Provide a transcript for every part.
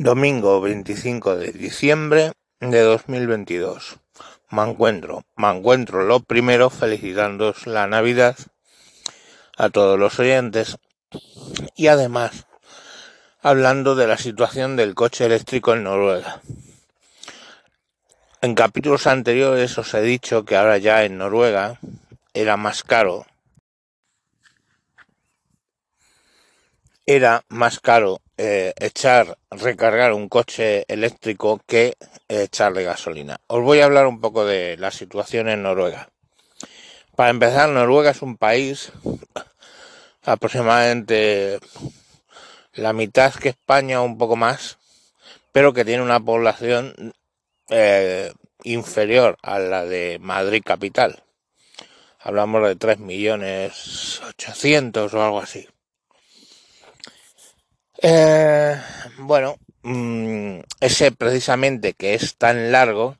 Domingo 25 de diciembre de 2022. Me encuentro, me encuentro lo primero felicitándoos la Navidad a todos los oyentes y además hablando de la situación del coche eléctrico en Noruega. En capítulos anteriores os he dicho que ahora ya en Noruega era más caro era más caro eh, echar, recargar un coche eléctrico que echarle gasolina. Os voy a hablar un poco de la situación en Noruega. Para empezar, Noruega es un país aproximadamente la mitad que España, un poco más, pero que tiene una población eh, inferior a la de Madrid capital. Hablamos de 3 millones 800 o algo así. Eh, bueno, mm, ese precisamente que es tan largo,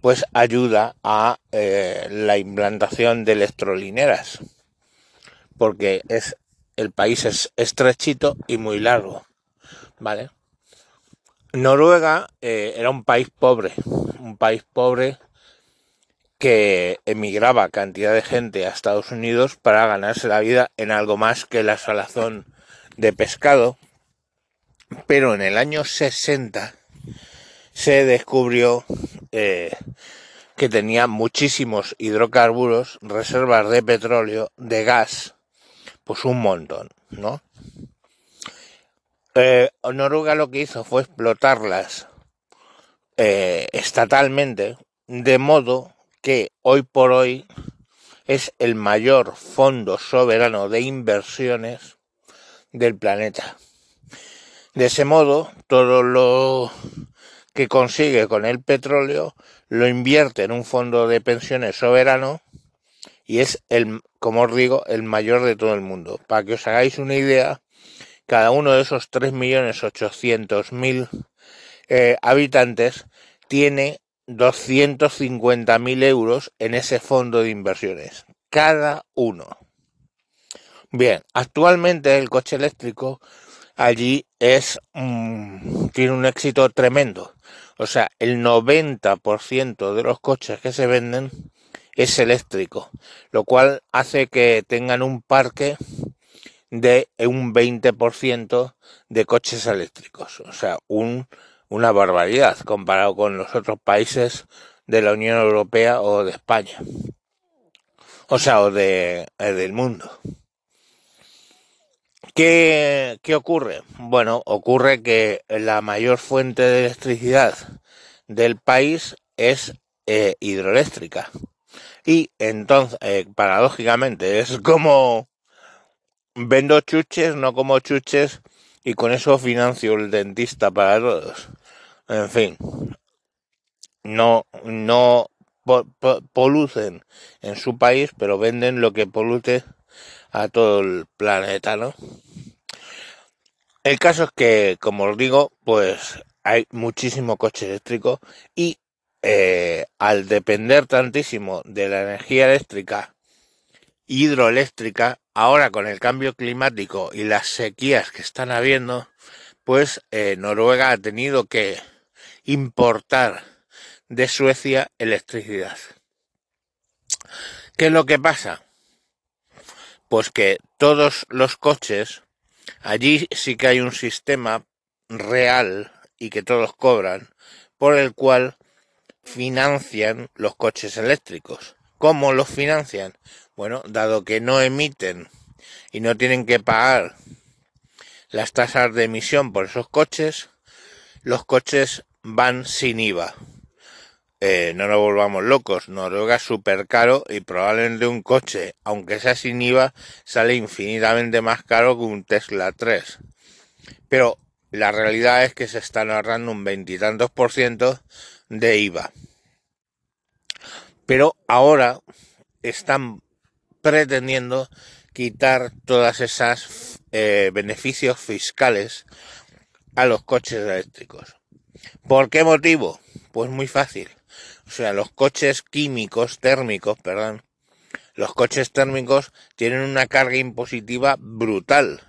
pues ayuda a eh, la implantación de electrolineras, porque es el país es estrechito y muy largo, ¿vale? Noruega eh, era un país pobre, un país pobre que emigraba cantidad de gente a Estados Unidos para ganarse la vida en algo más que la salazón de pescado, pero en el año 60 se descubrió eh, que tenía muchísimos hidrocarburos, reservas de petróleo, de gas, pues un montón, ¿no? Eh, Noruega lo que hizo fue explotarlas eh, estatalmente, de modo que hoy por hoy es el mayor fondo soberano de inversiones del planeta. De ese modo, todo lo que consigue con el petróleo lo invierte en un fondo de pensiones soberano y es el, como os digo, el mayor de todo el mundo. Para que os hagáis una idea, cada uno de esos 3.800.000 eh, habitantes tiene 250.000 euros en ese fondo de inversiones. Cada uno. Bien, actualmente el coche eléctrico allí es mm, tiene un éxito tremendo. O sea, el 90% de los coches que se venden es eléctrico, lo cual hace que tengan un parque de un 20% de coches eléctricos. O sea, un, una barbaridad comparado con los otros países de la Unión Europea o de España. O sea, o de, eh, del mundo. ¿Qué, ¿Qué ocurre? Bueno, ocurre que la mayor fuente de electricidad del país es eh, hidroeléctrica. Y entonces, eh, paradójicamente, es como vendo chuches, no como chuches, y con eso financio el dentista para todos. En fin, no, no polucen en su país, pero venden lo que polute a todo el planeta, ¿no? El caso es que, como os digo, pues hay muchísimo coche eléctrico y eh, al depender tantísimo de la energía eléctrica hidroeléctrica, ahora con el cambio climático y las sequías que están habiendo, pues eh, Noruega ha tenido que importar de Suecia electricidad. ¿Qué es lo que pasa? Pues que todos los coches, allí sí que hay un sistema real y que todos cobran, por el cual financian los coches eléctricos. ¿Cómo los financian? Bueno, dado que no emiten y no tienen que pagar las tasas de emisión por esos coches, los coches van sin IVA. Eh, no nos volvamos locos, Noruega es súper caro y probablemente un coche, aunque sea sin IVA, sale infinitamente más caro que un Tesla 3. Pero la realidad es que se están ahorrando un veintitantos por ciento de IVA. Pero ahora están pretendiendo quitar todas esas eh, beneficios fiscales a los coches eléctricos. ¿Por qué motivo? Pues muy fácil o sea, los coches químicos, térmicos, perdón, los coches térmicos tienen una carga impositiva brutal.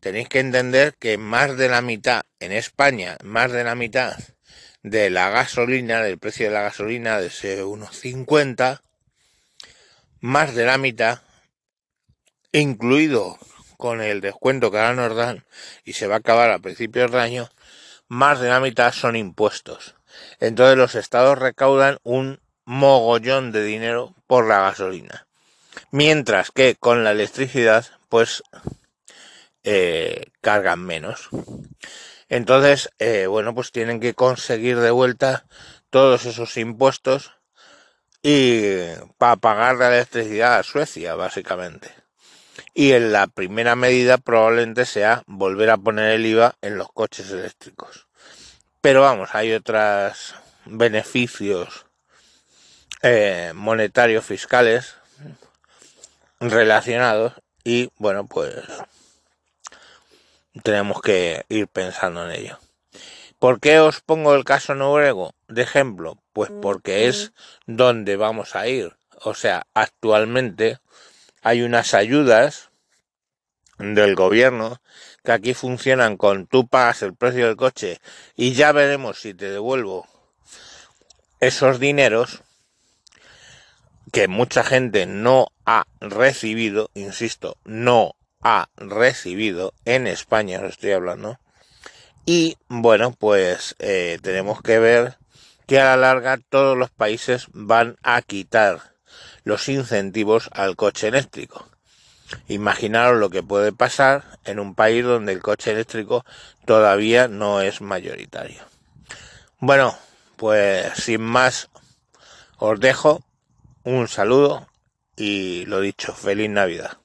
tenéis que entender que más de la mitad, en España, más de la mitad de la gasolina, del precio de la gasolina, de ese unos 50, más de la mitad, incluido con el descuento que ahora nos dan y se va a acabar a principios de año, más de la mitad son impuestos. Entonces los estados recaudan un mogollón de dinero por la gasolina. Mientras que con la electricidad, pues eh, cargan menos. Entonces, eh, bueno, pues tienen que conseguir de vuelta todos esos impuestos y para pagar la electricidad a Suecia, básicamente. Y en la primera medida probablemente sea volver a poner el IVA en los coches eléctricos. Pero vamos, hay otros beneficios eh, monetarios fiscales relacionados y bueno, pues tenemos que ir pensando en ello. ¿Por qué os pongo el caso noruego de ejemplo? Pues porque es donde vamos a ir. O sea, actualmente hay unas ayudas del gobierno que aquí funcionan con tú pagas el precio del coche y ya veremos si te devuelvo esos dineros que mucha gente no ha recibido, insisto, no ha recibido en España, lo estoy hablando. Y bueno, pues eh, tenemos que ver que a la larga todos los países van a quitar los incentivos al coche eléctrico. Imaginaros lo que puede pasar en un país donde el coche eléctrico todavía no es mayoritario. Bueno, pues sin más os dejo un saludo y lo dicho, feliz Navidad.